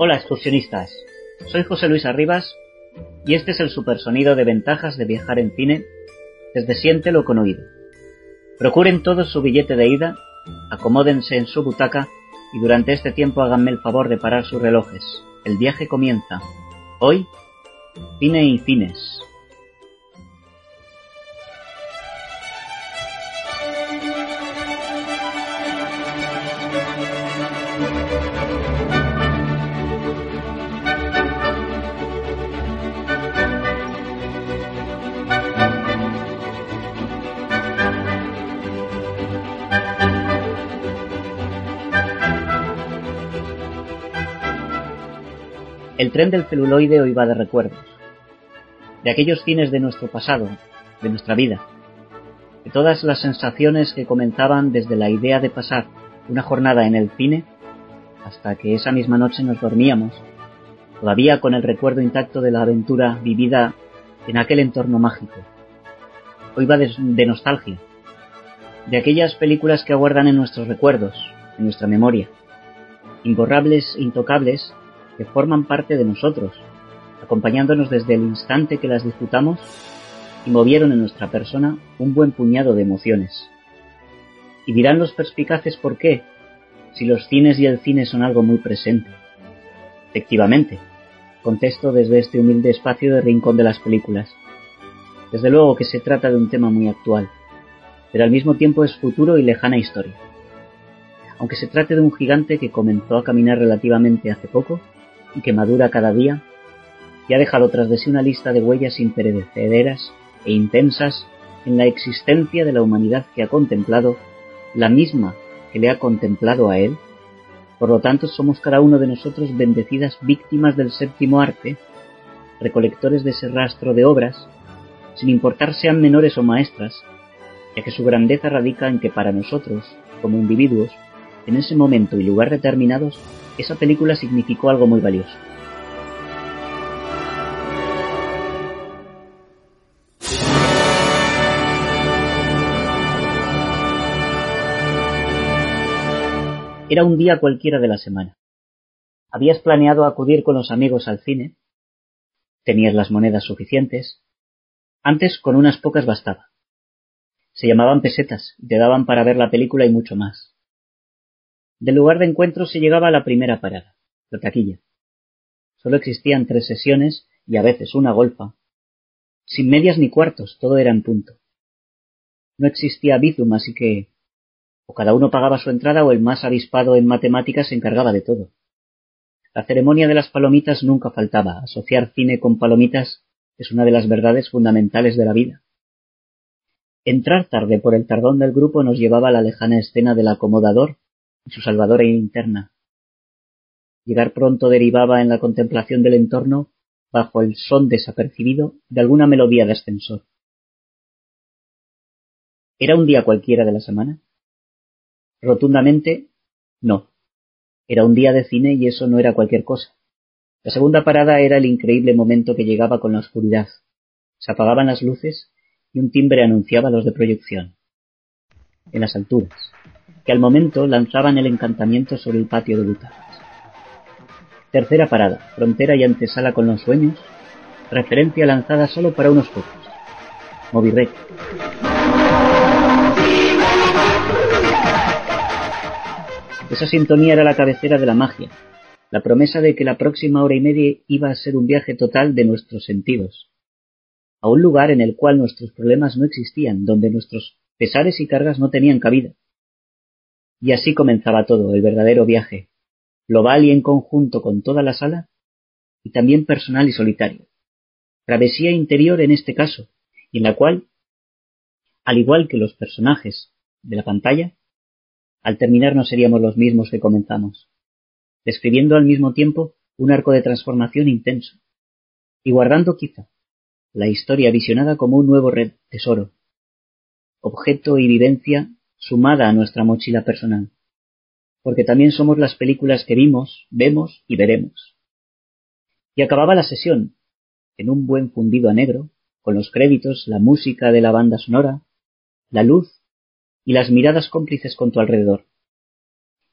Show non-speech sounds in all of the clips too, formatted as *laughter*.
Hola excursionistas, soy José Luis Arribas y este es el supersonido de ventajas de viajar en cine desde Siéntelo con oído. Procuren todos su billete de ida, acomódense en su butaca y durante este tiempo háganme el favor de parar sus relojes. El viaje comienza. Hoy, cine y cines. Tren del celuloide hoy va de recuerdos, de aquellos cines de nuestro pasado, de nuestra vida, de todas las sensaciones que comenzaban desde la idea de pasar una jornada en el cine hasta que esa misma noche nos dormíamos, todavía con el recuerdo intacto de la aventura vivida en aquel entorno mágico. Hoy va de nostalgia, de aquellas películas que aguardan en nuestros recuerdos, en nuestra memoria, imborrables, intocables, que forman parte de nosotros, acompañándonos desde el instante que las disfrutamos y movieron en nuestra persona un buen puñado de emociones. Y dirán los perspicaces por qué, si los cines y el cine son algo muy presente. Efectivamente, contesto desde este humilde espacio de rincón de las películas. Desde luego que se trata de un tema muy actual, pero al mismo tiempo es futuro y lejana historia. Aunque se trate de un gigante que comenzó a caminar relativamente hace poco, y que madura cada día, y ha dejado tras de sí una lista de huellas imperecederas e intensas en la existencia de la humanidad que ha contemplado, la misma que le ha contemplado a él. Por lo tanto, somos cada uno de nosotros bendecidas víctimas del séptimo arte, recolectores de ese rastro de obras, sin importar sean menores o maestras, ya que su grandeza radica en que para nosotros, como individuos, en ese momento y lugar determinados, esa película significó algo muy valioso. Era un día cualquiera de la semana. Habías planeado acudir con los amigos al cine. Tenías las monedas suficientes. Antes con unas pocas bastaba. Se llamaban pesetas te daban para ver la película y mucho más. Del lugar de encuentro se llegaba a la primera parada, la taquilla. Solo existían tres sesiones y a veces una golfa. Sin medias ni cuartos, todo era en punto. No existía bizum, así que o cada uno pagaba su entrada o el más avispado en matemáticas se encargaba de todo. La ceremonia de las palomitas nunca faltaba. Asociar cine con palomitas es una de las verdades fundamentales de la vida. Entrar tarde por el tardón del grupo nos llevaba a la lejana escena del acomodador su salvadora interna. Llegar pronto derivaba en la contemplación del entorno bajo el son desapercibido de alguna melodía de ascensor. ¿Era un día cualquiera de la semana? Rotundamente, no. Era un día de cine y eso no era cualquier cosa. La segunda parada era el increíble momento que llegaba con la oscuridad. Se apagaban las luces y un timbre anunciaba los de proyección. En las alturas que al momento lanzaban el encantamiento sobre el patio de butacas. Tercera parada, frontera y antesala con los sueños, referencia lanzada solo para unos pocos. Movirrec. Esa sintonía era la cabecera de la magia, la promesa de que la próxima hora y media iba a ser un viaje total de nuestros sentidos, a un lugar en el cual nuestros problemas no existían, donde nuestros pesares y cargas no tenían cabida, y así comenzaba todo, el verdadero viaje, global y en conjunto con toda la sala, y también personal y solitario. Travesía interior en este caso, y en la cual, al igual que los personajes de la pantalla, al terminar no seríamos los mismos que comenzamos, describiendo al mismo tiempo un arco de transformación intenso, y guardando quizá la historia visionada como un nuevo tesoro, objeto y vivencia sumada a nuestra mochila personal, porque también somos las películas que vimos, vemos y veremos. Y acababa la sesión, en un buen fundido a negro, con los créditos, la música de la banda sonora, la luz y las miradas cómplices con tu alrededor.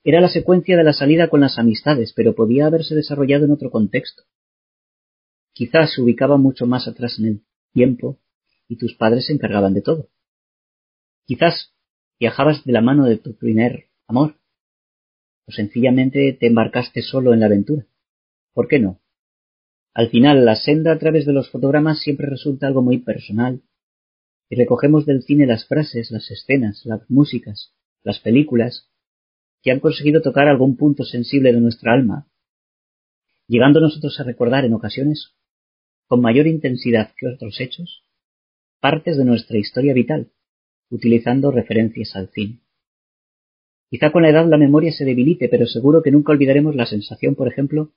Era la secuencia de la salida con las amistades, pero podía haberse desarrollado en otro contexto. Quizás se ubicaba mucho más atrás en el tiempo y tus padres se encargaban de todo. Quizás viajabas de la mano de tu primer amor, o sencillamente te embarcaste solo en la aventura. ¿Por qué no? Al final, la senda a través de los fotogramas siempre resulta algo muy personal, y recogemos del cine las frases, las escenas, las músicas, las películas, que han conseguido tocar algún punto sensible de nuestra alma, llegando nosotros a recordar en ocasiones, con mayor intensidad que otros hechos, partes de nuestra historia vital, utilizando referencias al cine. Quizá con la edad la memoria se debilite, pero seguro que nunca olvidaremos la sensación, por ejemplo,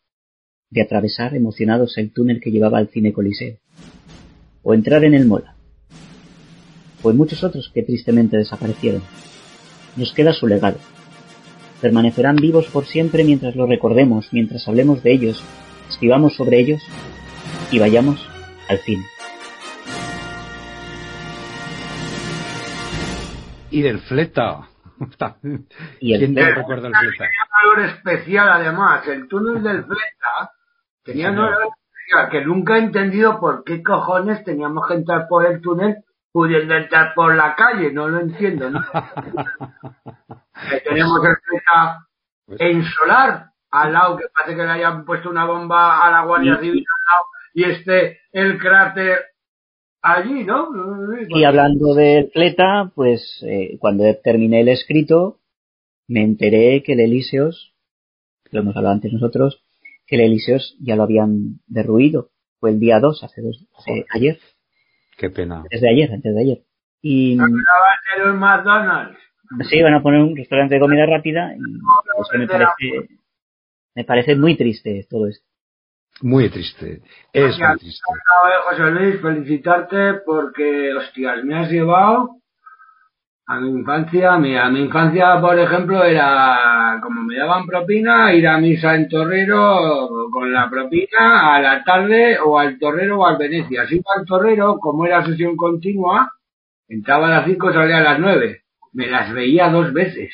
de atravesar emocionados el túnel que llevaba al cine Coliseo, o entrar en el Mola, o en muchos otros que tristemente desaparecieron. Nos queda su legado, permanecerán vivos por siempre mientras los recordemos, mientras hablemos de ellos, escribamos sobre ellos y vayamos al cine. Y del fleta. *laughs* y el ¿Quién no recuerda el fleta? Tenía valor especial además. El túnel del fleta tenía un valor especial que nunca he entendido por qué cojones teníamos que entrar por el túnel pudiendo entrar por la calle. No lo entiendo. ¿no? *laughs* que tenemos el fleta pues en solar al lado, que parece que le hayan puesto una bomba a la Guardia Civil al lado, y este, el cráter allí, ¿no? Y hablando del fleta, pues eh, cuando terminé el escrito, me enteré que el Elíseos, lo hemos hablado antes nosotros, que el Elíseos ya lo habían derruido. Fue el día 2, hace dos, hace, ayer. Qué pena. Desde ayer, antes de ayer. Y... McDonald's. Sí, van a poner un restaurante de comida rápida y me parece, me parece muy triste todo esto. Muy triste. Es muy triste. José Luis, felicitarte porque, hostias, me has llevado a mi infancia. A mi, a mi infancia, por ejemplo, era como me daban propina, ir a misa en Torrero con la propina a la tarde o al Torrero o al Venecia. Si iba al Torrero, como era sesión continua, entraba a las 5 y salía a las 9 me las veía dos veces.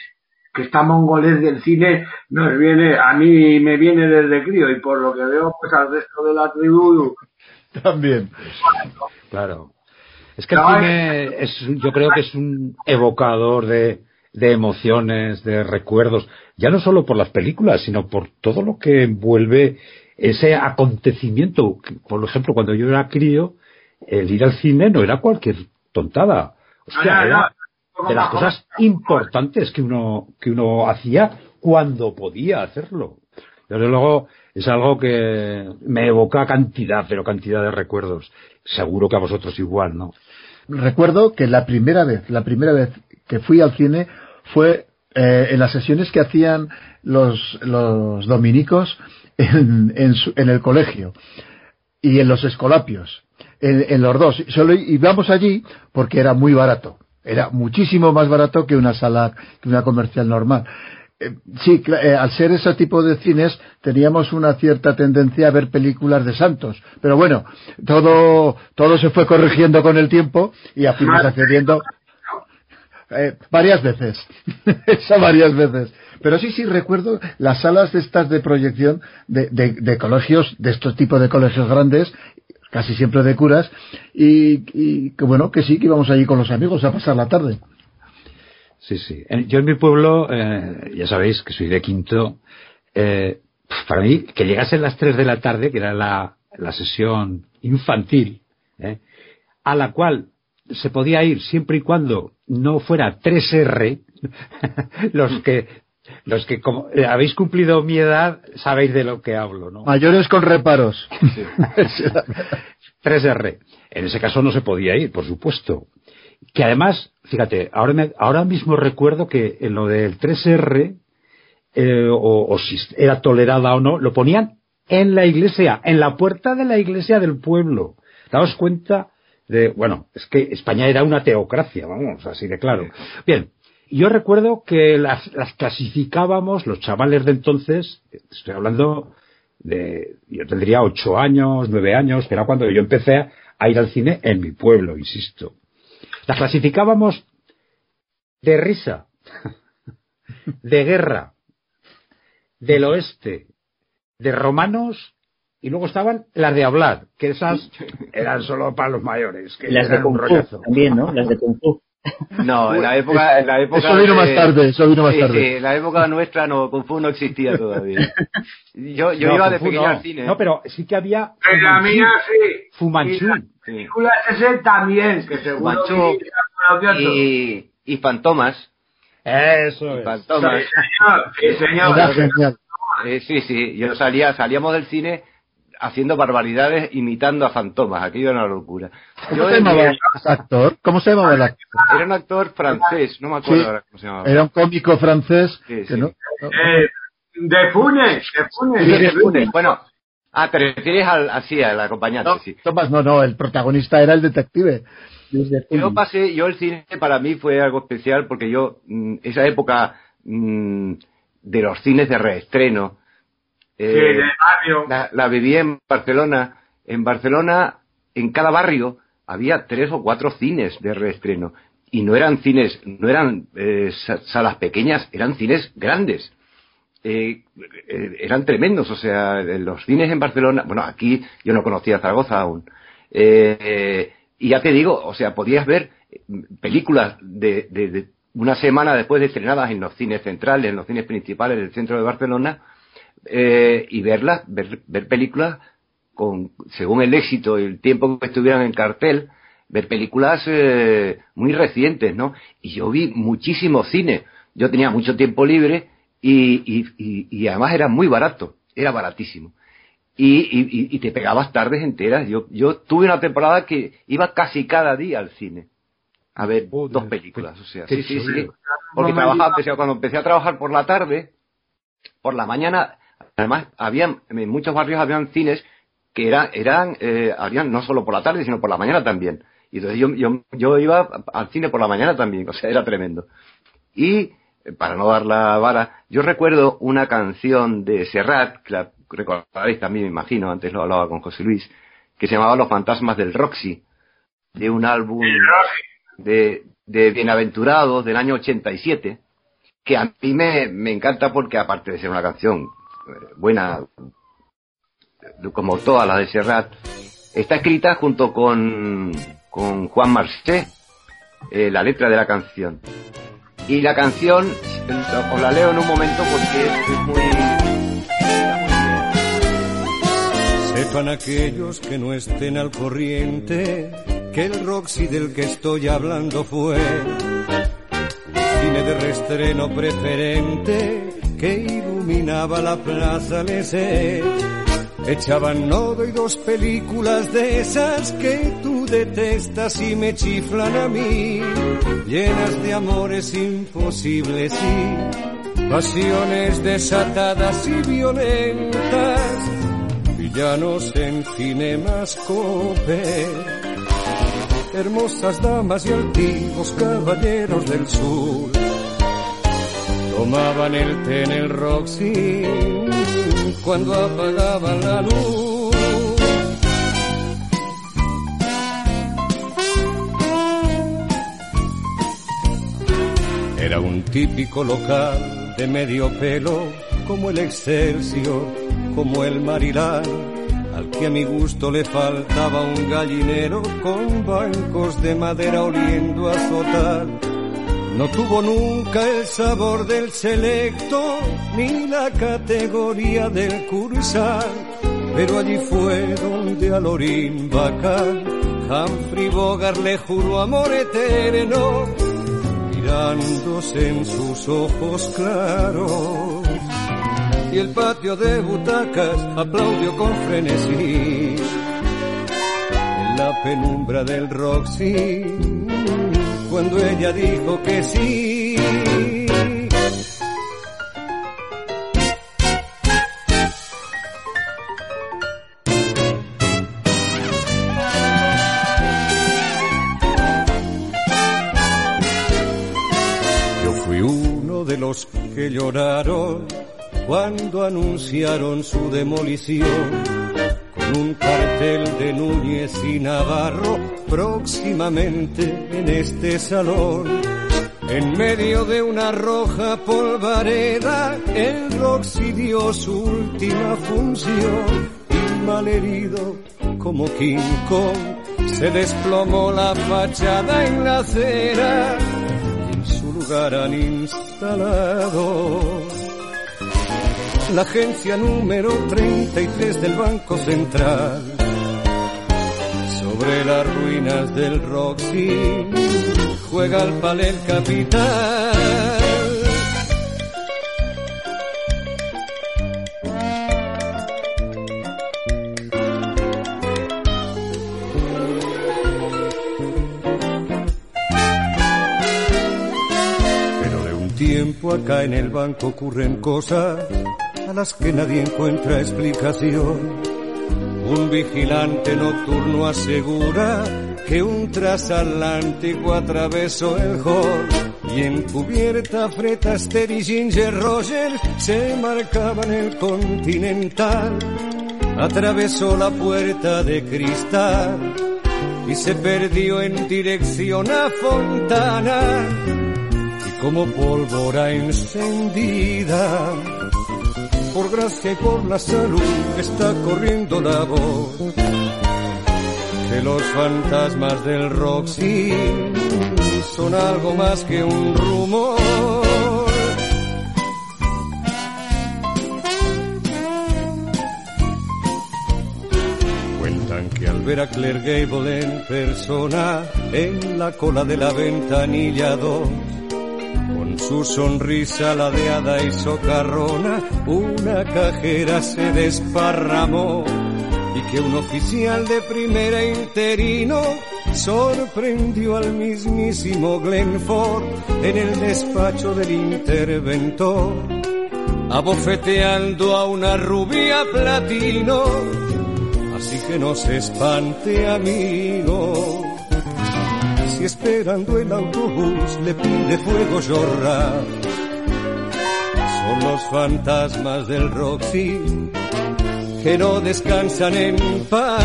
Que esta mongolés del cine nos viene, a mí me viene desde crío y por lo que veo, pues al resto de la tribu. *laughs* También. Claro. Es que el cine es, yo creo que es un evocador de, de emociones, de recuerdos, ya no solo por las películas, sino por todo lo que envuelve ese acontecimiento. Por ejemplo, cuando yo era crío, el ir al cine no era cualquier tontada. Hostia, era, de las cosas importantes que uno, que uno hacía cuando podía hacerlo. Desde luego es algo que me evoca cantidad, pero cantidad de recuerdos. Seguro que a vosotros igual, ¿no? Recuerdo que la primera vez, la primera vez que fui al cine fue eh, en las sesiones que hacían los, los dominicos en, en, el colegio y en los escolapios, en, en los dos. Solo íbamos allí porque era muy barato era muchísimo más barato que una sala, que una comercial normal. Eh, sí, eh, al ser ese tipo de cines teníamos una cierta tendencia a ver películas de santos, pero bueno, todo, todo se fue corrigiendo con el tiempo y fuimos accediendo *laughs* eh, varias veces, *laughs* esa varias veces. Pero sí, sí, recuerdo las salas de estas de proyección de, de, de colegios, de estos tipos de colegios grandes, casi siempre de curas, y, que bueno, que sí, que íbamos allí con los amigos a pasar la tarde. Sí, sí. Yo en mi pueblo, eh, ya sabéis que soy de Quinto, eh, para mí, que llegasen las 3 de la tarde, que era la, la sesión infantil, eh, a la cual se podía ir siempre y cuando no fuera 3R, *laughs* los que los que como eh, habéis cumplido mi edad sabéis de lo que hablo, ¿no? Mayores con reparos. *laughs* 3R. En ese caso no se podía ir, por supuesto. Que además, fíjate, ahora, ahora mismo recuerdo que en lo del 3R, eh, o, si era tolerada o no, lo ponían en la iglesia, en la puerta de la iglesia del pueblo. Daos cuenta de, bueno, es que España era una teocracia, vamos, así de claro. Bien, yo recuerdo que las, clasificábamos, los chavales de entonces, estoy hablando de, yo tendría ocho años, nueve años, que era cuando yo empecé a ir al cine en mi pueblo, insisto. Las clasificábamos de risa, *laughs* de guerra, del oeste, de romanos y luego estaban las de hablar, que esas eran solo para los mayores. Que las de Kung Fu también, ¿no? Las de Kung Fu. *laughs* No, en la época, en la época eso vino más tarde, eso vino más sí, tarde. Sí, en la época nuestra no, Kung Fu no existía todavía. *laughs* Yo, yo No, iba de pequeño no. al cine. No, pero sí que había En la mía sí. Fumanchu. Películas ese también, que seguro Fumanchu y, y Fantomas. Eso es. Fantomas. Sí, señor, sí, señor. Eh, sí, sí, yo salía, salíamos del cine haciendo barbaridades imitando a Fantomas, aquello era una locura. ¿Cómo Yo se llamaba ese actor? ¿Cómo se llamaba el actor? era un actor francés, no me acuerdo Sí. ahora cómo se llamaba. Era un cómico francés Sí, que sí. no, no- Eh, de Funes, de Funes. Sí, de Funes. Bueno, ah, te refieres al, así, al acompañante, no, sí. Tomás, no, no, el protagonista era el detective. Yo pasé, yo el cine para mí fue algo especial porque yo, mm, esa época mm, de los cines de reestreno, Sí, eh, de barrio. la, la viví en Barcelona. En Barcelona, en cada barrio, había tres o cuatro cines de reestreno. Y no eran cines, no eran eh, sa- salas pequeñas, eran cines grandes. Eh, eh, eran tremendos, o sea, los cines en Barcelona, bueno, aquí yo no conocía Zaragoza aún. Eh, y ya te digo, o sea, podías ver eh, películas de, de- de una semana después de estrenadas en los cines centrales, en los cines principales del centro de Barcelona, eh, y verlas, ver, ver películas con, según el éxito y el tiempo que estuvieran en cartel, ver películas eh, muy recientes, ¿no? Y yo vi muchísimo cine. Yo tenía mucho tiempo libre y, y, y, y además era muy barato, era baratísimo. Y, y, te pegabas tardes enteras. Yo, yo tuve una temporada que iba casi cada día al cine a ver Joder, dos películas. O sea, sí, sí, sí. Porque trabajaba, cuando empecé a trabajar por la tarde, por la mañana, además, habían, en muchos barrios habían cines que era, eran, eh, habían no solo por la tarde, sino por la mañana también. Y entonces yo, yo, yo iba al cine por la mañana también, *laughs* o sea, era tremendo. Y, eh, para no dar la vara, yo recuerdo una canción de Serrat, que la recordaréis también, me imagino, antes lo hablaba con José Luis, que se llamaba Los Fantasmas del Roxy, de un álbum de, de Bienaventurados del año 87, que a mí me, me encanta porque aparte de ser una canción buena, eh, como todas las de Serrat, está escrita junto con, con Juan Marché, eh, la letra de la canción. Y la canción, eh, os la leo en un momento porque es, muy... Sepan aquellos que no estén al corriente que el Roxy del que estoy hablando fue. Cine de reestreno preferente que iluminaba la plaza Lesé. Echaban nodo y dos películas de esas que tú detestas y me chiflan a mí, llenas de amores imposibles y pasiones desatadas y violentas villanos en cinemascope, hermosas damas y altivos caballeros del sur, tomaban el té en el Roxy cuando apagaban la luz. Era un típico local de medio pelo, como el Excelsior, como el Marilán, al que a mi gusto le faltaba un gallinero con bancos de madera oliendo a sotal. No tuvo nunca el sabor del selecto, ni la categoría del cursal, pero allí fue donde a Lorín Bacán, Humphrey Bogart le juró amor eterno, mirándose en sus ojos claros. Y el patio de butacas aplaudió con frenesí. En la penumbra del Roxy, cuando ella dijo que sí. Yo fui uno de los que lloraron cuando anunciaron su demolición un cartel de Núñez y Navarro próximamente en este salón. En medio de una roja polvareda, el Roxy dio su última función y malherido como King se desplomó la fachada en la acera y en su lugar han instalado la agencia número 33 del Banco Central sobre las ruinas del Roxy juega al palel capital. Pero de un tiempo acá en el banco ocurren cosas a las que nadie encuentra explicación un vigilante nocturno asegura que un transatlántico atravesó el hall y en cubierta Fred Astaire y Ginger Rogers se marcaban el continental. Atravesó la puerta de cristal y se perdió en dirección a Fontana y como pólvora encendida por gracia y por la salud está corriendo la voz que los fantasmas del Roxy son algo más que un rumor. Cuentan que al ver a Claire Gable en persona en la cola de la ventanilla 2 su sonrisa ladeada y socarrona, una cajera se desparramó. Y que un oficial de primera interino sorprendió al mismísimo Glenford en el despacho del interventor, abofeteando a una rubia platino. Así que no se espante, amigo esperando el autobús le pide fuego llorar. Son los fantasmas del Roxy que no descansan en paz.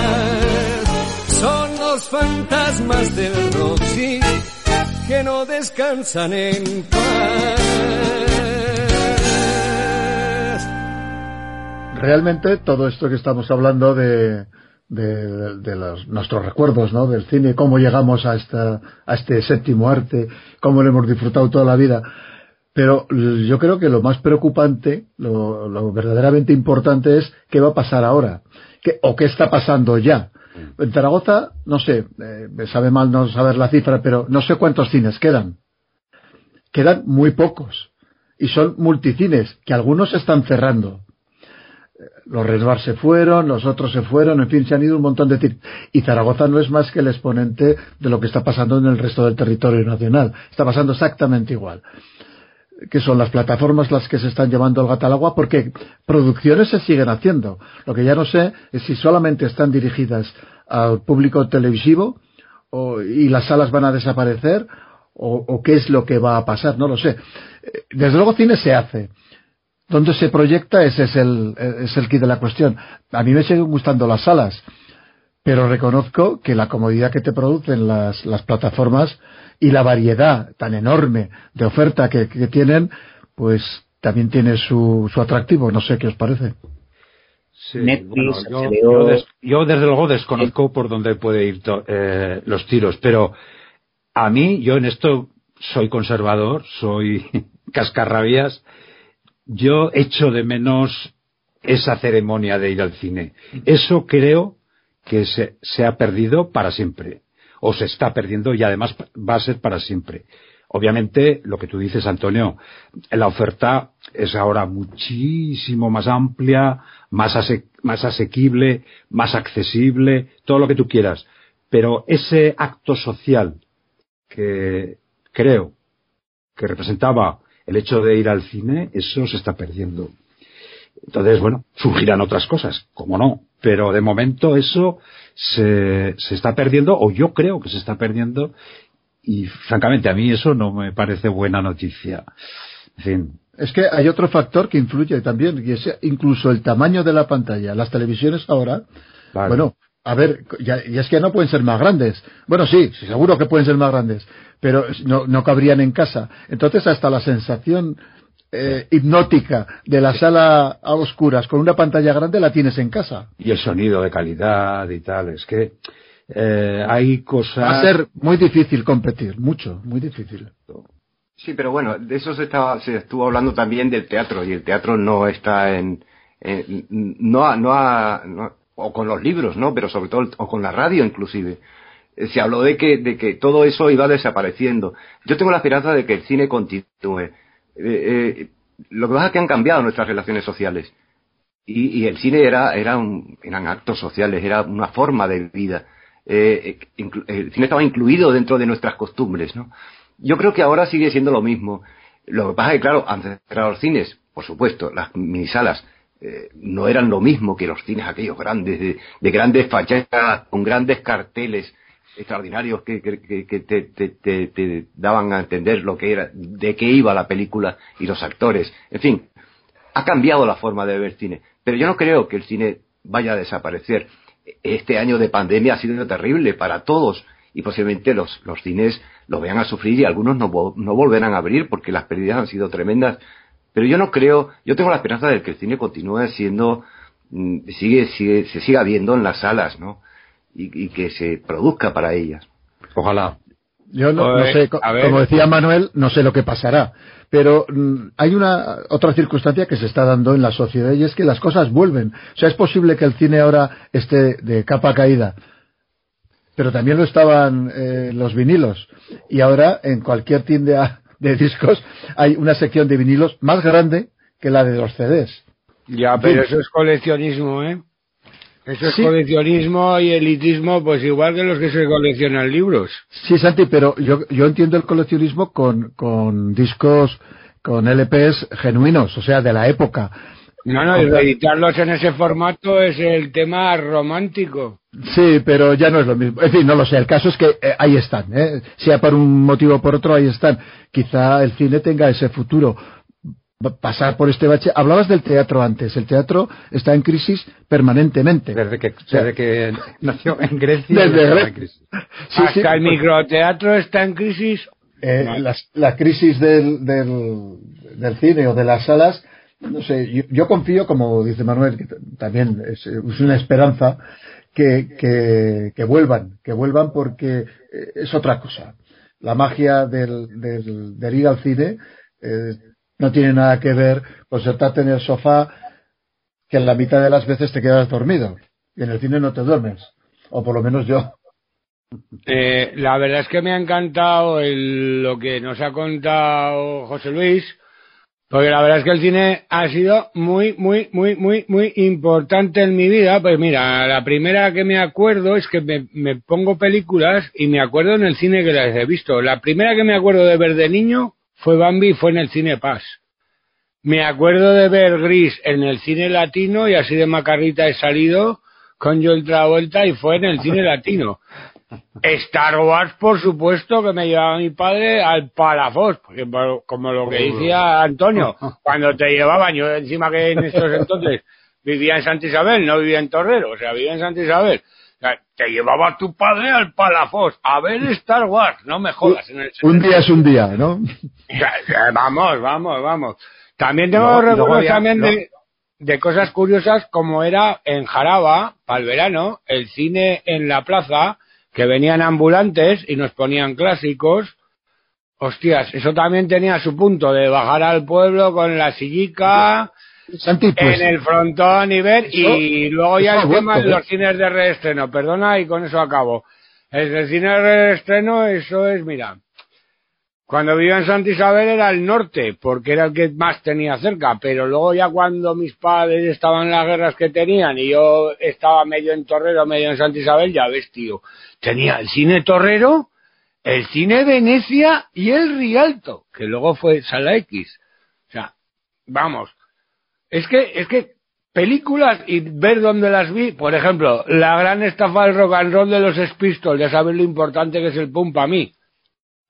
Son los fantasmas del Roxy que no descansan en paz. Realmente todo esto que estamos hablando de, de, los, nuestros recuerdos ¿no? del cine, cómo llegamos a, esta, a este séptimo arte, cómo lo hemos disfrutado toda la vida. Pero yo creo que lo más preocupante, lo, verdaderamente importante es qué va a pasar ahora, ¿Qué, o qué está pasando ya. En Zaragoza, no sé, eh, me sabe mal no saber la cifra, pero no sé cuántos cines quedan. Quedan muy pocos. Y son multicines, que algunos están cerrando los Resbar se fueron, los otros se fueron, en fin, se han ido un montón de... Y Zaragoza no es más que el exponente de lo que está pasando en el resto del territorio nacional. Está pasando exactamente igual. Que son las plataformas las que se están llevando al gato al agua porque producciones se siguen haciendo. Lo que ya no sé es si solamente están dirigidas al público televisivo o, y las salas van a desaparecer o, o qué es lo que va a pasar, no lo sé. Desde luego cine se hace dónde se proyecta, ese es el, es el kit de la cuestión. A mí me siguen gustando las salas, pero reconozco que la comodidad que te producen las, las plataformas y la variedad tan enorme de oferta que, tienen, pues también tiene su, su atractivo. No sé qué os parece. Netflix, yo, desde luego desconozco por dónde puede ir eh, los tiros, pero a mí, yo en esto soy conservador, soy *laughs* cascarrabias yo echo de menos esa ceremonia de ir al cine. Eso creo que se, ha perdido para siempre. O se está perdiendo y además va a ser para siempre. Obviamente, lo que tú dices, Antonio, la oferta es ahora muchísimo más amplia, más, más asequible, más accesible, todo lo que tú quieras. Pero ese acto social que creo que representaba el hecho de ir al cine, eso se está perdiendo. Entonces, bueno, surgirán otras cosas, como no, pero de momento eso se, se está perdiendo, o yo creo que se está perdiendo, y francamente a mí eso no me parece buena noticia. En fin. Es que hay otro factor que influye también, y es incluso el tamaño de la pantalla. Las televisiones ahora, bueno, a ver, ya, ya, es que no pueden ser más grandes. Bueno, sí, seguro que pueden ser más grandes, pero no, no cabrían en casa. Entonces, hasta la sensación eh, hipnótica de la sala a oscuras con una pantalla grande la tienes en casa. Y el sonido de calidad y tal, es que eh, hay cosas. Va a ser muy difícil competir, mucho, muy difícil. Sí, pero bueno, de eso se, estaba, se estuvo hablando también del teatro y el teatro no está en, no, no, no, o con los libros, ¿no? Pero sobre todo, o con la radio inclusive. Eh, se habló de que, de que todo eso iba desapareciendo. Yo tengo la esperanza de que el cine continúe. Eh, lo que pasa es que han cambiado nuestras relaciones sociales. Y, el cine era, era un, eran actos sociales, era una forma de vida. Eh, el cine estaba incluido dentro de nuestras costumbres, ¿no? Yo creo que ahora sigue siendo lo mismo. Lo que pasa es que, claro, han cerrado los cines, por supuesto, las minisalas eh, no eran lo mismo que los cines aquellos grandes, de, de grandes fachadas, con grandes carteles extraordinarios que, que, que te, te, te, daban a entender lo que era, de qué iba la película y los actores. En fin, ha cambiado la forma de ver cine. Pero yo no creo que el cine vaya a desaparecer. Este año de pandemia ha sido terrible para todos y posiblemente los, los cines lo vean a sufrir y algunos no, no volverán a abrir porque las pérdidas han sido tremendas. Pero yo no creo, yo tengo la esperanza de que el cine continúe siendo, mm, sigue, sigue, se siga viendo en las salas, ¿no? Y, que se produzca para ellas. Ojalá. Yo no, no sé, como decía Manuel, no sé lo que pasará, pero mm, hay una otra circunstancia que se está dando en la sociedad y es que las cosas vuelven. O sea, es posible que el cine ahora esté de capa caída, pero también lo estaban eh, los vinilos y ahora en cualquier tienda de discos hay una sección de vinilos más grande que la de los CDs. Ya, pero eso es coleccionismo, ¿eh? Eso es coleccionismo y elitismo, pues igual que los que se coleccionan libros. Sí, Santi, pero yo, yo entiendo el coleccionismo con, con discos, con LPs genuinos, o sea, de la época. No, no, editarlos en ese formato es el tema romántico. Sí, pero ya no es lo mismo. En fin, no lo sé. El caso es que eh, ahí están. ¿eh? Sea por un motivo o por otro, ahí están. Quizá el cine tenga ese futuro. Pasar por este bache. Hablabas del teatro antes. El teatro está en crisis permanentemente. Desde que, desde que *laughs* nació en Grecia. Desde en crisis. Hasta el microteatro está en crisis. Eh, la, crisis del, del, del cine o de las salas no sé, yo, confío, como dice Manuel, que también es, una esperanza, que, que, vuelvan, que vuelvan porque eh, es otra cosa. La magia del, del, ir al cine eh, no tiene nada que ver con sentarte en el sofá que en la mitad de las veces te quedas dormido y en el cine no te duermes, o por lo menos yo. Eh, la verdad es que me ha encantado lo que nos ha contado José Luis porque la verdad es que el cine ha sido muy, muy, muy, muy, muy importante en mi vida. Pues mira, la primera que me acuerdo es que me, pongo películas y me acuerdo en el cine que las he visto. La primera que me acuerdo de ver de niño fue Bambi y fue en el cine Paz. Me acuerdo de ver Gris en el cine latino y así de macarrita he salido con Joel Travolta y fue en el cine latino. Star Wars, por supuesto, que me llevaba mi padre al Palafos, porque como lo que decía Antonio, *laughs* cuando te llevaban, yo encima que en estos entonces vivía en Santa Isabel, no vivía en Torrero, o sea, vivía en Santa Isabel. te llevaba tu padre al Palafos a ver Star Wars, no me jodas. En el un día es un día, ¿no? vamos, vamos, vamos. También tengo recuerdos también de, de cosas curiosas como era en Jaraba, para el verano, el cine en la plaza, que venían ambulantes y nos ponían clásicos. Hostias, eso también tenía su punto de bajar al pueblo con la sillica pues, en el frontón y ver, y luego ya el tema de ¿eh? los cines de reestreno, perdona y con eso acabo. El cine de reestreno, eso es, mira, cuando vivía en Santa Isabel era el norte, porque era el que más tenía cerca, pero luego ya cuando mis padres estaban en las guerras que tenían y yo estaba medio en Torrero, medio en Santa Isabel, ya ves, tío, tenía el cine Torrero, el cine Venecia y el Rialto, que luego fue Sala X. O sea, vamos, es que, es que películas y ver dónde las vi, por ejemplo, la gran estafa del rock and roll de los Spistols, ya sabes lo importante que es el pum para mí.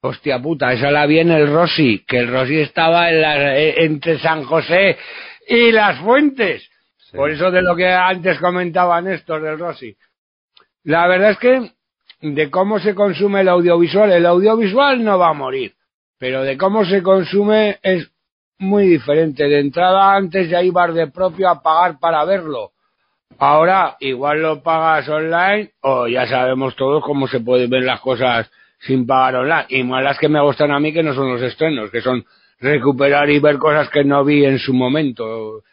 Hostia puta, esa la vi en el Rossi, que el Rossi estaba en la, eh, entre San José y las Fuentes. Por eso de lo que antes comentaban estos del Rossi. La verdad es que de cómo se consume el audiovisual, el audiovisual no va a morir, pero de cómo se consume es muy diferente. De entrada antes ya ibas de propio a pagar para verlo. Ahora igual lo pagas online o ya sabemos todos cómo se pueden ver las cosas sin online. Y más las que me gustan a mí que no son los estrenos, que son recuperar y ver cosas que no vi en su momento.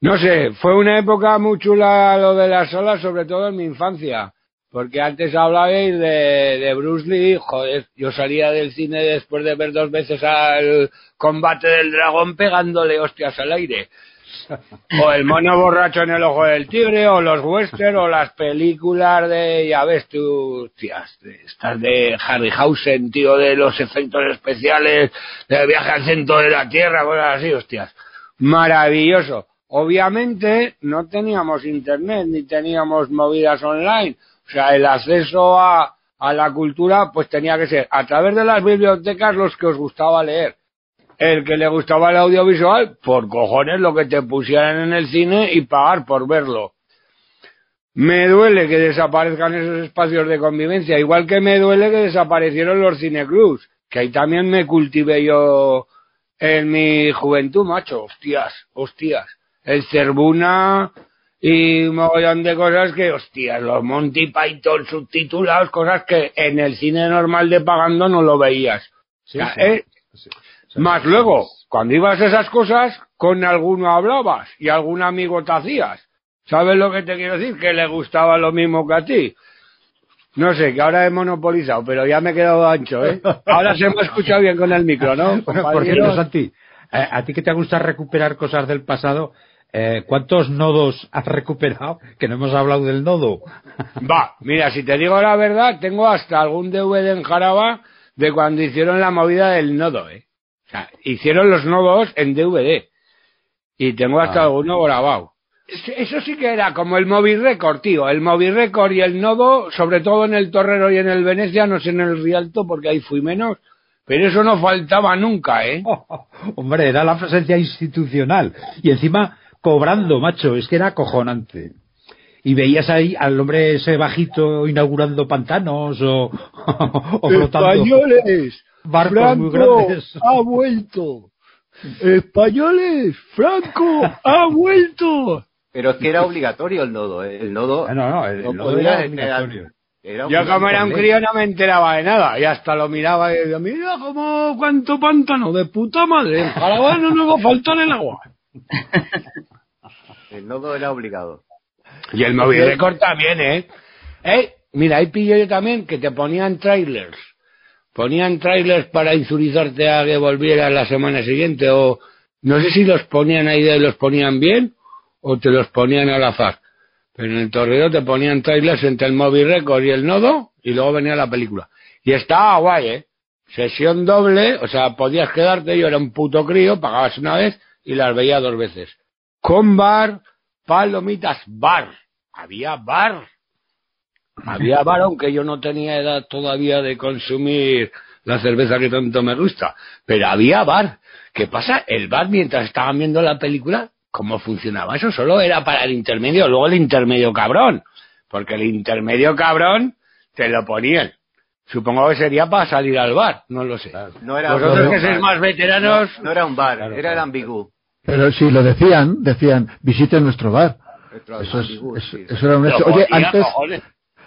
No sé, fue una época muy chula lo de las salas, sobre todo en mi infancia. Porque antes hablabais de, de Bruce Lee, joder, yo salía del cine después de ver dos veces al combate del dragón pegándole hostias al aire. O el mono borracho en el ojo del tigre, o los western, o las películas de, ya ves tú, tías, estas de Harryhausen, tío, de los efectos especiales, de viaje al centro de la Tierra, cosas así, hostias. Maravilloso. Obviamente no teníamos internet, ni teníamos movidas online. O sea, el acceso a, a la cultura, pues tenía que ser a través de las bibliotecas los que os gustaba leer el que le gustaba el audiovisual, por cojones lo que te pusieran en el cine y pagar por verlo. Me duele que desaparezcan esos espacios de convivencia, igual que me duele que desaparecieron los cineclubs, que ahí también me cultivé yo en mi juventud, macho, hostias, hostias. El Cerbuna y un mogollón de cosas que, hostias, los Monty Python subtitulados, cosas que en el cine normal de pagando no lo veías. Sí, O sea, sí. eh, Sí. Más luego, cuando ibas a esas cosas, con alguno hablabas y algún amigo te hacías. ¿Sabes lo que te quiero decir? Que le gustaba lo mismo que a ti. No sé, que ahora he monopolizado, pero ya me he quedado ancho, ¿eh? Ahora se me ha escuchado bien con el micro, ¿no? Por cierto, Santi, a ti que te gusta recuperar cosas del pasado, eh, ¿cuántos nodos has recuperado? Que no hemos hablado del nodo. Va, mira, si te digo la verdad, tengo hasta algún DVD en Jaraba de cuando hicieron la movida del nodo, ¿eh? Sea, hicieron los nodos en DVD. Y tengo hasta Ah. alguno grabado. Es- Eso sí que era como el móvil record, tío. El móvil record y el nodo, sobre todo en el Torrero y en el Venecia, no sé en el Rialto porque ahí fui menos. Pero eso no faltaba nunca, ¿eh? *laughs* Hombre, era la presencia institucional. Y encima cobrando, macho, es que era acojonante. Y veías ahí al hombre ese bajito inaugurando pantanos o, *laughs* o flotando Españoles, barcos muy Franco grandes. *laughs* ha vuelto. Españoles, Franco ha vuelto. Pero es que era obligatorio el nodo. ¿eh? El nodo. Ah, no, no, el- no el nodo podía- era obligatorio. era Yo como era un crío no me enteraba de nada y hasta lo miraba y decía, mira como cuánto pantano de puta madre, en Jaraba no nos va a faltar el agua. *laughs* El nodo era obligado. Y el móvil record también, ¿eh? ¿Eh? Mira, ahí pillo yo también que te ponían trailers. Ponían trailers para insurizarte a que volvieras la semana siguiente o no sé si los ponían ahí de los ponían bien o te los ponían al azar. Pero en el torreo te ponían trailers entre el móvil record y el nodo y luego venía la película. Y estaba guay, ¿eh? Sesión doble, o sea, podías quedarte, yo era un puto crío, pagabas una vez y las veía dos veces. Con bar, palomitas, bar. Había bar. Había bar, aunque yo no tenía edad todavía de consumir la cerveza que tanto me gusta. Pero había bar. ¿Qué pasa? El bar, mientras estaban viendo la película, ¿cómo funcionaba? Eso solo era para el intermedio. Luego el intermedio cabrón. Porque el intermedio cabrón te lo ponían. Supongo que sería para salir al bar. No lo sé. No era, Vosotros que sois más veteranos, No, no era un bar, Claro, era claro. el ambigú. Pero si lo decían, decían, visiten nuestro bar. Eso, es, ambigú, eso, sí. eso era un hecho. Oye, antes, cojones.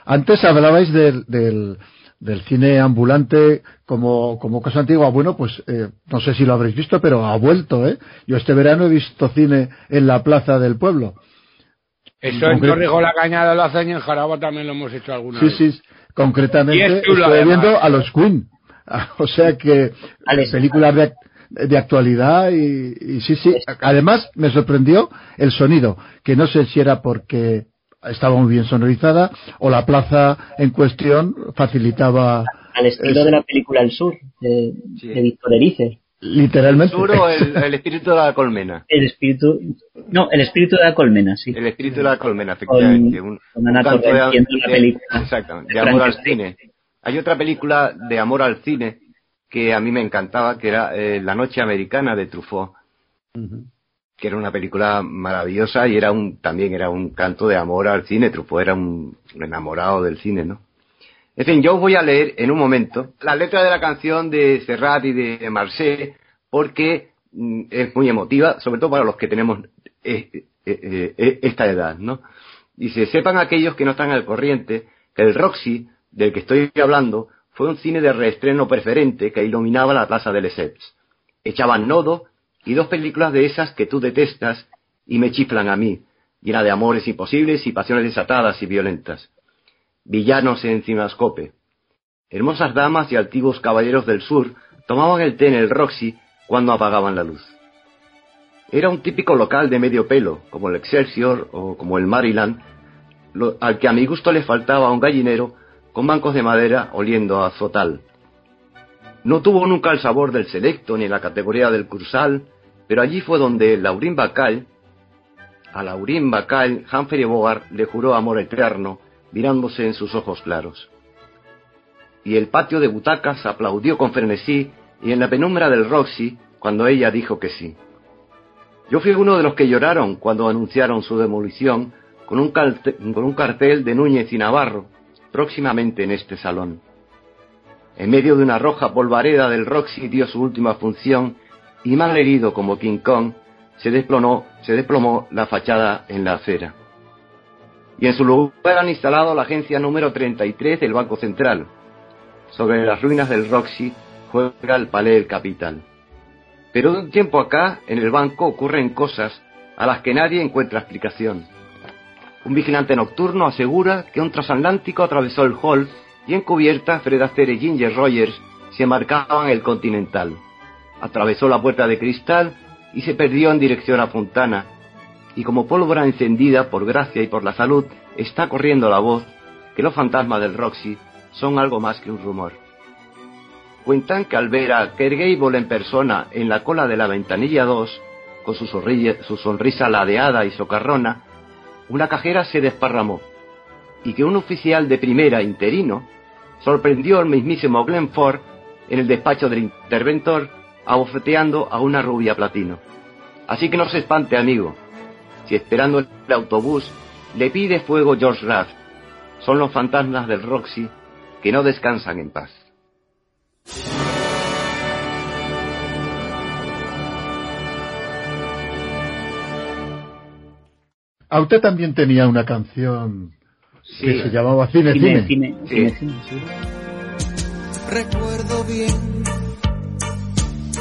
Antes hablabais del, del, del cine ambulante como, como cosa antigua. Bueno, pues eh, no sé si lo habréis visto, pero ha vuelto, ¿eh? Yo este verano he visto cine en la plaza del pueblo. Eso en Torrijos la Cañada lo hacen y en Jaraba también lo hemos hecho alguna Sí, vez. sí, concretamente es chulo, estoy además. viendo a los Queen. *laughs* O sea que Alex. películas de, de actualidad y, y sí, sí. Además me sorprendió el sonido, que no sé si era porque estaba muy bien sonorizada o la plaza en cuestión facilitaba Al estilo Es- de la película El Sur, de, Sí. de Víctor Erice. literalmente. Sur o el, el espíritu de la colmena. El espíritu, no, el espíritu de la colmena, sí. El espíritu de la colmena, efectivamente. Un, con Ana un canto Torrent de- película Exactamente, de de amor al cine. Hay otra película de amor al cine que a mí me encantaba, que era eh, La noche americana de Truffaut. Que era una película maravillosa y era un, también era un canto de amor al cine, Truffaut era un enamorado del cine, ¿no? En fin, yo voy a leer en un momento la letra de la canción de Serrat y de Marseille porque mm, es muy emotiva, sobre todo para los que tenemos eh, eh, eh, esta edad, ¿no? Se sepan aquellos que no están al corriente que el Roxy, del que estoy hablando, fue un cine de reestreno preferente que iluminaba la plaza de Lesseps. Echaban nodo y dos películas de esas que tú detestas y me chiflan a mí, llena de amores imposibles y pasiones desatadas y violentas. Villanos en cimascope. Hermosas damas y antiguos caballeros del sur tomaban el té en el Roxy cuando apagaban la luz. Era un típico local de medio pelo, como el Excelsior o como el Maryland, al que a mi gusto le faltaba un gallinero con bancos de madera oliendo a zotal. No tuvo nunca el sabor del selecto ni la categoría del cursal, pero allí fue donde Laurín Bacal, a Laurín Bacal, Humphrey Bogart le juró amor eterno, mirándose en sus ojos claros. Y el patio de butacas aplaudió con frenesí y en la penumbra del Roxy cuando ella dijo que sí. Yo fui uno de los que lloraron cuando anunciaron su demolición con un, con un cartel de Núñez y Navarro, próximamente en este salón. En medio de una roja polvareda del Roxy dio su última función y mal herido como King Kong, se desplomó, la fachada en la acera. Y en su lugar han instalado la agencia número 33 del Banco Central. Sobre las ruinas del Roxy juega el Palais Capital. Pero de un tiempo acá, en el banco ocurren cosas a las que nadie encuentra explicación. Un vigilante nocturno asegura que un transatlántico atravesó el hall y en cubierta Fred Astaire y Ginger Rogers se embarcaban el Continental. Atravesó la puerta de cristal y se perdió en dirección a Fontana. Y como pólvora encendida por gracia y por la salud, está corriendo la voz que los fantasmas del Roxy son algo más que un rumor. Cuentan que al ver a Kerr Gable en persona en la cola de la ventanilla 2, con su, su sonrisa ladeada y socarrona, una cajera se desparramó y que un oficial de primera interino sorprendió al mismísimo Glenn Ford en el despacho del interventor abofeteando a una rubia platino. Así que no se espante, amigo, si esperando el autobús le pide fuego George Rath. Son los fantasmas del Roxy que no descansan en paz. A usted también tenía una canción que se llamaba Cine Cine. Cine, cine, cine, Recuerdo bien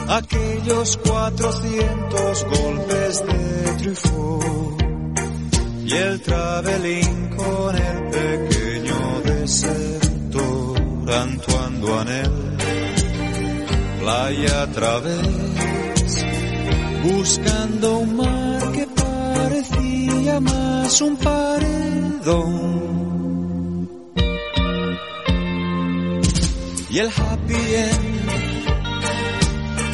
aquellos cuatrocientos golpes de Truffaut y el traveling con el pequeño desertor Antoine Duanel playa a través buscando un mar que parecía más un paredón. Y el happy end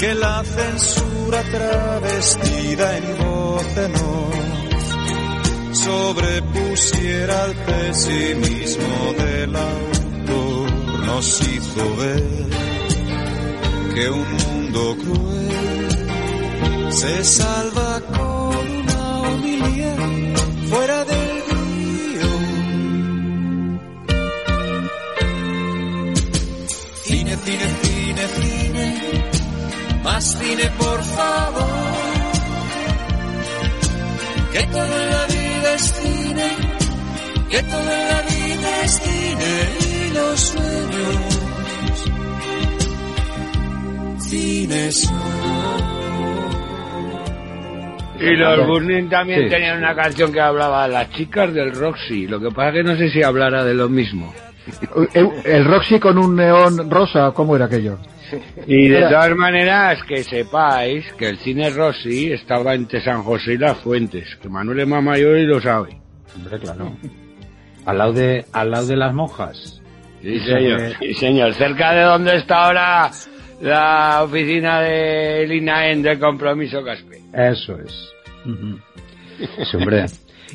que la censura travestida en voz de sobrepusiera al pesimismo del autor nos hizo ver que un mundo cruel se salva con más cine, por favor. Que todo en la vida es cine, que todo en la vida es cine y los sueños. Cine Y los Burning también tenían una canción que hablaba de las chicas del Roxy. Lo que pasa es que no sé si hablara de lo mismo. El, *laughs* el Roxy con un neón rosa, ¿cómo era aquello? Y de todas maneras, que sepáis que el cine Rossi estaba entre San José y Las Fuentes, que Manuel es más mayor y lo sabe. Hombre, claro. Al lado de, al lado de las monjas. Sí, señor. Sí, señor. Cerca de donde está ahora la oficina de INAEN del compromiso Caspe. Eso es. hombre.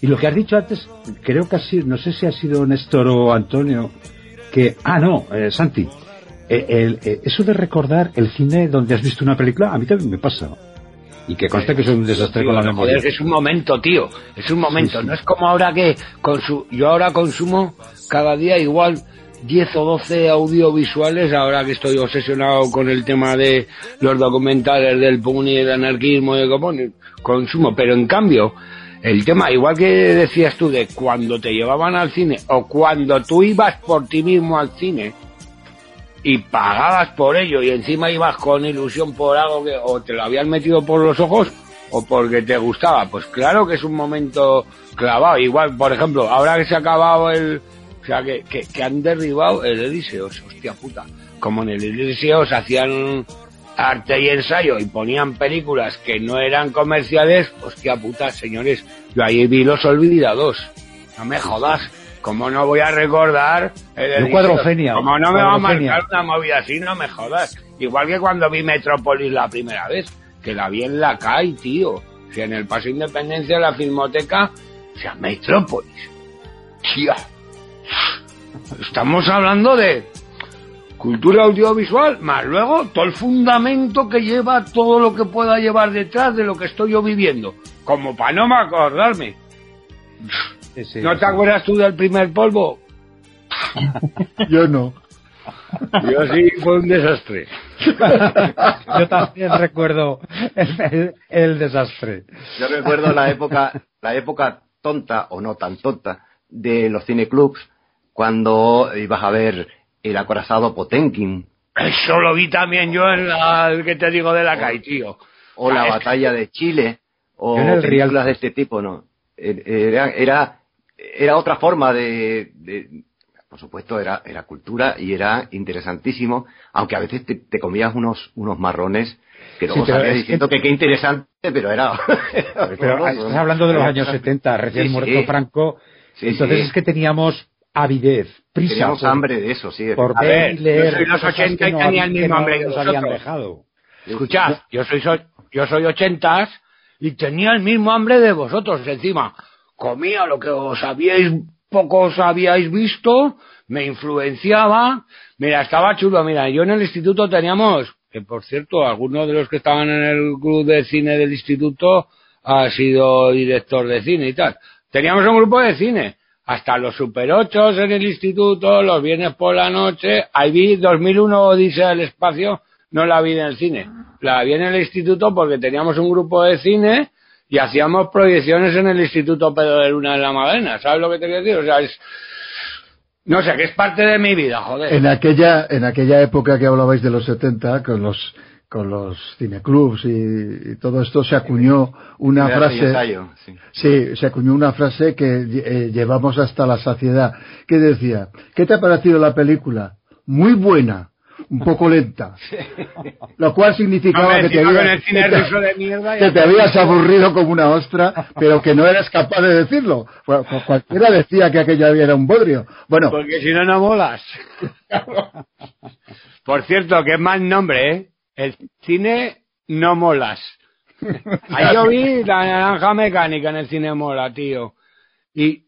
Y lo que has dicho antes, creo que ha sido, no sé si ha sido Néstor o Antonio, que, ah, no, eh, Santi, eh, el, eh, eso de recordar el cine donde has visto una película, a mí también me pasa. Y que conste que soy un desastre con la memoria. es un momento, tío. Es un momento. No es como ahora que consu yo ahora consumo cada día igual 10 o 12 audiovisuales, ahora que estoy obsesionado con el tema de los documentales del PUN y del anarquismo y de consumo. Pero en cambio, el tema, igual que decías tú, de cuando te llevaban al cine o cuando tú ibas por ti mismo al cine, y pagabas por ello y encima ibas con ilusión por algo que o te lo habían metido por los ojos o porque te gustaba. Pues claro que es un momento clavado. Igual, por ejemplo, ahora que se ha acabado el... O sea, que, que, han derribado el Eliseos, hostia puta. Como en el Eliseos hacían arte y ensayo y ponían películas que no eran comerciales, hostia puta, señores, yo ahí vi Los Olvidados. No me jodas ¿Cómo no voy a recordar el cuadrofenia? ¿Cómo no me va a marcar una movida así? No me jodas. Igual que cuando vi Metrópolis la primera vez, que la vi en la CAI, tío. Si en el Paso Independencia, la Filmoteca, o sea, Metrópolis. Tía. Estamos hablando de cultura audiovisual, más luego todo el fundamento que lleva todo lo que pueda llevar detrás de lo que estoy yo viviendo. Como para no me acordarme. ¿No te acuerdas tú del primer polvo? *laughs* Yo no. Yo sí, fue un desastre. *laughs* Yo también recuerdo el, desastre. Yo recuerdo la época, la época tonta o no tan tonta de los cineclubs cuando ibas a ver el acorazado Potenkin. Eso lo vi también yo en la que te digo de la CAI, tío. O la batalla de Chile, o películas de este tipo, ¿no? Era, era era otra forma de, por supuesto, era, era cultura y era interesantísimo, aunque a veces te, comías unos, unos marrones que luego salías diciendo que... qué interesante, pero era... *laughs* pero *laughs* estás hablando de los años 70, recién muerto Franco, entonces es que teníamos avidez, prisa. Teníamos hambre de eso, sí. Por ver, leer. Yo soy los 80 y tenía el mismo hambre que nos habían dejado. Escuchad, yo soy, yo soy 80 y tenía el mismo hambre de vosotros encima comía lo que os habíais, poco os habíais visto, me influenciaba, mira, estaba chulo, mira, yo en el instituto teníamos, que por cierto, algunos de los que estaban en el club de cine del instituto ha sido director de cine y tal. Teníamos un grupo de cine, hasta los Super 8 en el instituto, los viernes por la noche, ahí vi 2001 dice el espacio, no la vi en el cine, la vi en el instituto porque teníamos un grupo de cine y hacíamos proyecciones en el Instituto Pedro de Luna de la Madena, ¿sabes lo que te quiero decir? O sea, es, no sé, que es parte de mi vida, joder. En aquella, en aquella época que hablabais de los 70, con los, con los cineclubs y, todo esto, se acuñó una frase. sí. se acuñó una frase que eh, llevamos hasta la saciedad, que decía, ¿qué te ha parecido la película? Muy buena un poco lenta. *laughs* Lo cual significaba que, te, habías aburrido como una ostra, pero que no eras capaz de decirlo. cualquiera decía que aquello era un bodrio. Bueno. Porque si no, no molas. *laughs* Por cierto, que es mal nombre, ¿eh? El cine no molas. Ahí yo vi la naranja mecánica en el cine mola, tío. Y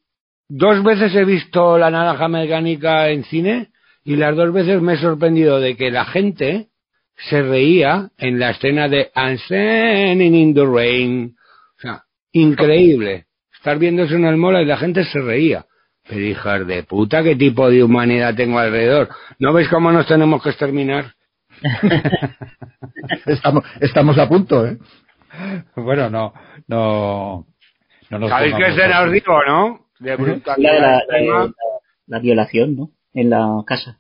dos veces he visto la naranja mecánica en cine y las dos veces me he sorprendido de que la gente se reía en la escena de I'm standing in the rain. O sea, increíble. Estar viendo eso en el mola y la gente se reía. Pero hijas de puta, ¿qué tipo de humanidad tengo alrededor? ¿No veis cómo nos tenemos que exterminar? *laughs* estamos, estamos a punto, ¿eh? Bueno, no, no, no ¿Sabéis qué escena os digo, no? De brutalidad. la violación, ¿no? En la casa.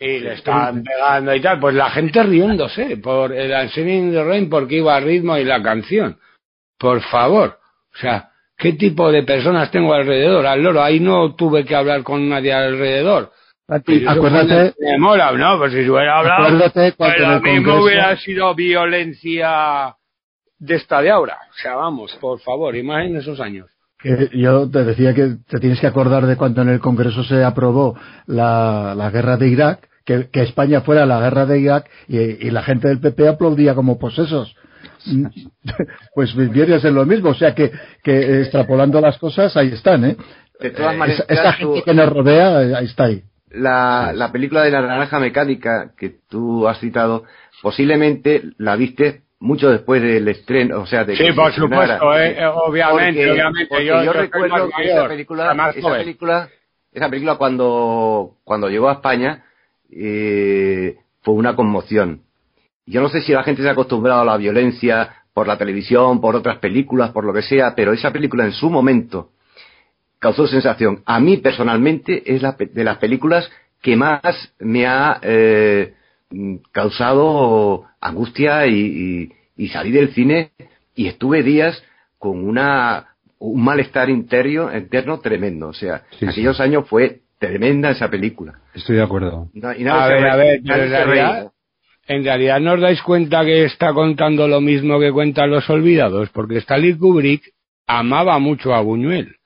Y le estaban pegando y tal, pues la gente riéndose por el Dancing de Rain porque iba a ritmo y la canción. Por favor. O sea, ¿qué tipo de personas tengo alrededor? Al loro, ahí no tuve que hablar con nadie alrededor. acuérdate. Me mola, ¿no? Pues si hubiera hablado. Acuérdate cuando pues mismo hubiera sido violencia de esta de ahora. O sea, vamos, por favor, imaginen esos años yo te decía que te tienes que acordar de cuando en el Congreso se aprobó la, la guerra de Irak, que, que, España fuera la guerra de Irak y, la gente del PP aplaudía como posesos. *laughs* pues viene a ser lo mismo, o sea que, que extrapolando las cosas ahí están, ¿eh? De todas eh, esta gente que nos rodea, ahí está ahí. La, la película de la naranja mecánica que tú has citado, posiblemente la viste mucho después del estreno, o sea, de Sí, por supuesto, eh, obviamente, obviamente. yo, recuerdo que esa película, esa película, esa película cuando, cuando llegó a España, eh, fue una conmoción. Yo no sé si la gente se ha acostumbrado a la violencia por la televisión, por otras películas, por lo que sea, pero esa película en su momento causó sensación. A mí personalmente es la, de las películas que más me ha eh, causado angustia y, salí del cine y estuve días con una un malestar interno, interno tremendo. O sea, aquellos años fue tremenda esa película. Estoy de acuerdo. a ver, a ver, en realidad, en realidad no os dais cuenta que está contando lo mismo que cuentan los olvidados, porque Stanley Kubrick amaba mucho a Buñuel.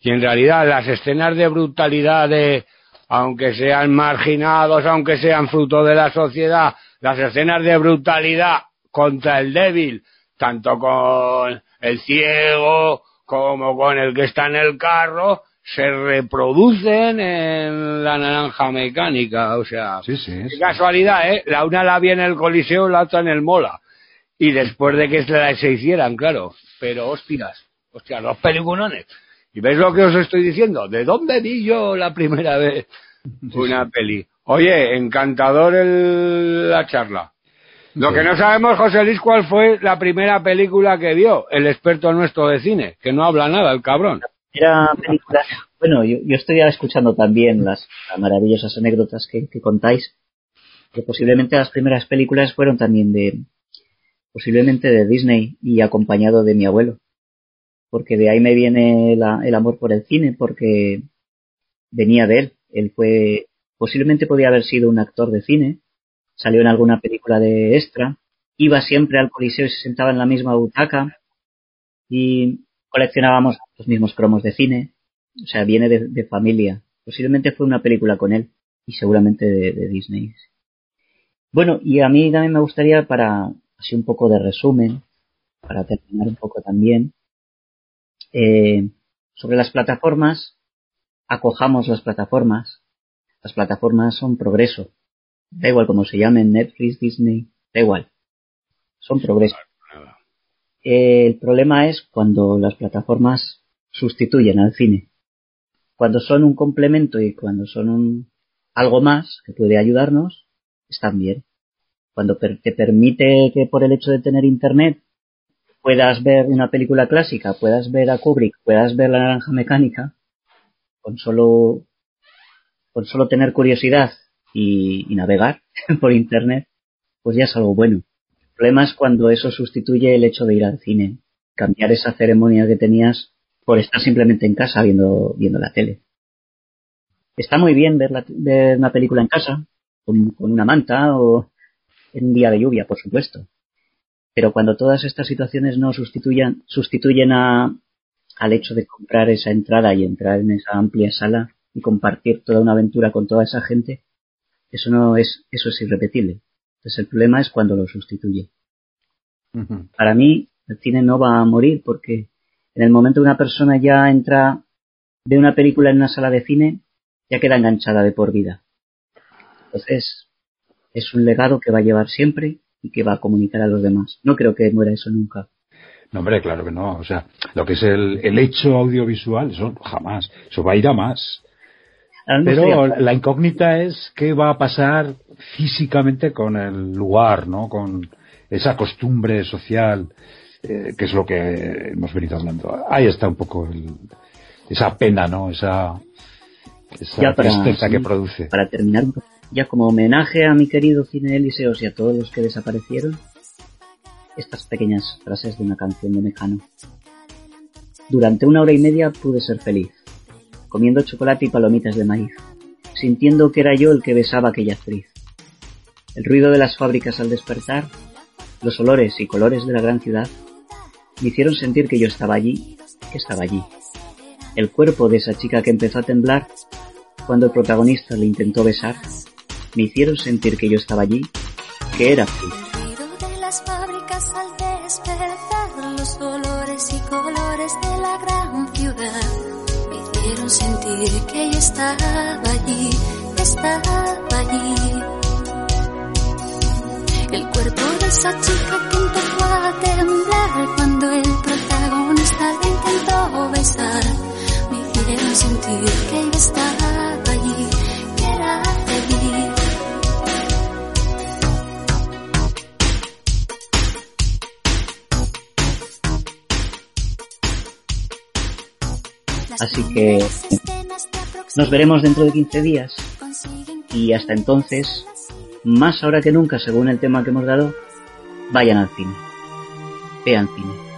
Y en realidad las escenas de brutalidad de, aunque sean marginados, aunque sean fruto de la sociedad, las escenas de brutalidad contra el débil, tanto con el ciego como con el que está en el carro, se reproducen en la naranja mecánica, o sea, sí, sí, casualidad, ¿eh? La una la vi en el Coliseo, la otra en el Mola. Y después de que se, hicieran, claro. Pero hostias, hostias, los peliculones. ¿Y veis lo que os estoy diciendo? ¿De dónde vi yo la primera vez una peli? Oye, encantador el, la charla. Lo que no sabemos, José Luis, cuál fue la primera película que vio el experto nuestro de cine, que no habla nada, el cabrón. Era película. Bueno, yo, estoy escuchando también las, maravillosas anécdotas que, contáis. Que posiblemente las primeras películas fueron también de. Posiblemente de Disney y acompañado de mi abuelo. Porque de ahí me viene el amor por el cine, porque venía de él. Él fue. Posiblemente podía haber sido un actor de cine. Salió en alguna película de extra. Iba siempre al coliseo y se sentaba en la misma butaca. Y coleccionábamos los mismos cromos de cine, o sea, viene de, familia. Posiblemente fue una película con él y seguramente de, Disney. Bueno, y a mí también me gustaría, para así un poco de resumen, para terminar un poco también, eh, sobre las plataformas, acojamos las plataformas. Las plataformas son progreso. Da igual como se llamen, Netflix, Disney, da igual. Son progreso. El problema es cuando las plataformas sustituyen al cine. Cuando son un complemento y cuando son un, algo más que puede ayudarnos, están bien. Cuando te permite que por el hecho de tener internet puedas ver una película clásica, puedas ver a Kubrick, puedas ver la naranja mecánica, con solo, con solo tener curiosidad y navegar *laughs* por internet, pues ya es algo bueno. El problema es cuando eso sustituye el hecho de ir al cine, cambiar esa ceremonia que tenías por estar simplemente en casa viendo, viendo la tele. Está muy bien ver, una película en casa, con, una manta o en un día de lluvia, por supuesto. Pero cuando todas estas situaciones no sustituyan, sustituyen a, al hecho de comprar esa entrada y entrar en esa amplia sala y compartir toda una aventura con toda esa gente, eso no es, eso es irrepetible. Entonces el problema es cuando lo sustituye. Para mí, el cine no va a morir porque en el momento que una persona ya entra, ve una película en una sala de cine, ya queda enganchada de por vida. Entonces, es un legado que va a llevar siempre y que va a comunicar a los demás. No creo que muera eso nunca. No, hombre, claro que no. O sea, lo que es el, el hecho audiovisual, eso jamás. Eso va a ir a más. Pero la incógnita es qué va a pasar físicamente con el lugar, ¿no? Con esa costumbre social, eh, que es lo que hemos venido hablando. Ahí está un poco esa pena, ¿no? Esa, esa tristeza que produce. Para terminar, ya como homenaje a mi querido cine Eliseos y a todos los que desaparecieron, estas pequeñas frases de una canción de Mecano. Durante una hora y media pude ser feliz comiendo chocolate y palomitas de maíz, sintiendo que era yo el que besaba aquella actriz. El ruido de las fábricas al despertar, los olores y colores de la gran ciudad, me hicieron sentir que yo estaba allí, que estaba allí. El cuerpo de esa chica que empezó a temblar cuando el protagonista le intentó besar, me hicieron sentir que yo estaba allí, que era ciudad sentir que yo estaba allí, estaba allí. El cuerpo de esa chica que empezó a temblar cuando el protagonista le intentó besar. Me hicieron sentir que iba a estar allí, que era feliz. Así que nos veremos dentro de 15 días y hasta entonces, más ahora que nunca según el tema que hemos dado, vayan al cine. Vean cine.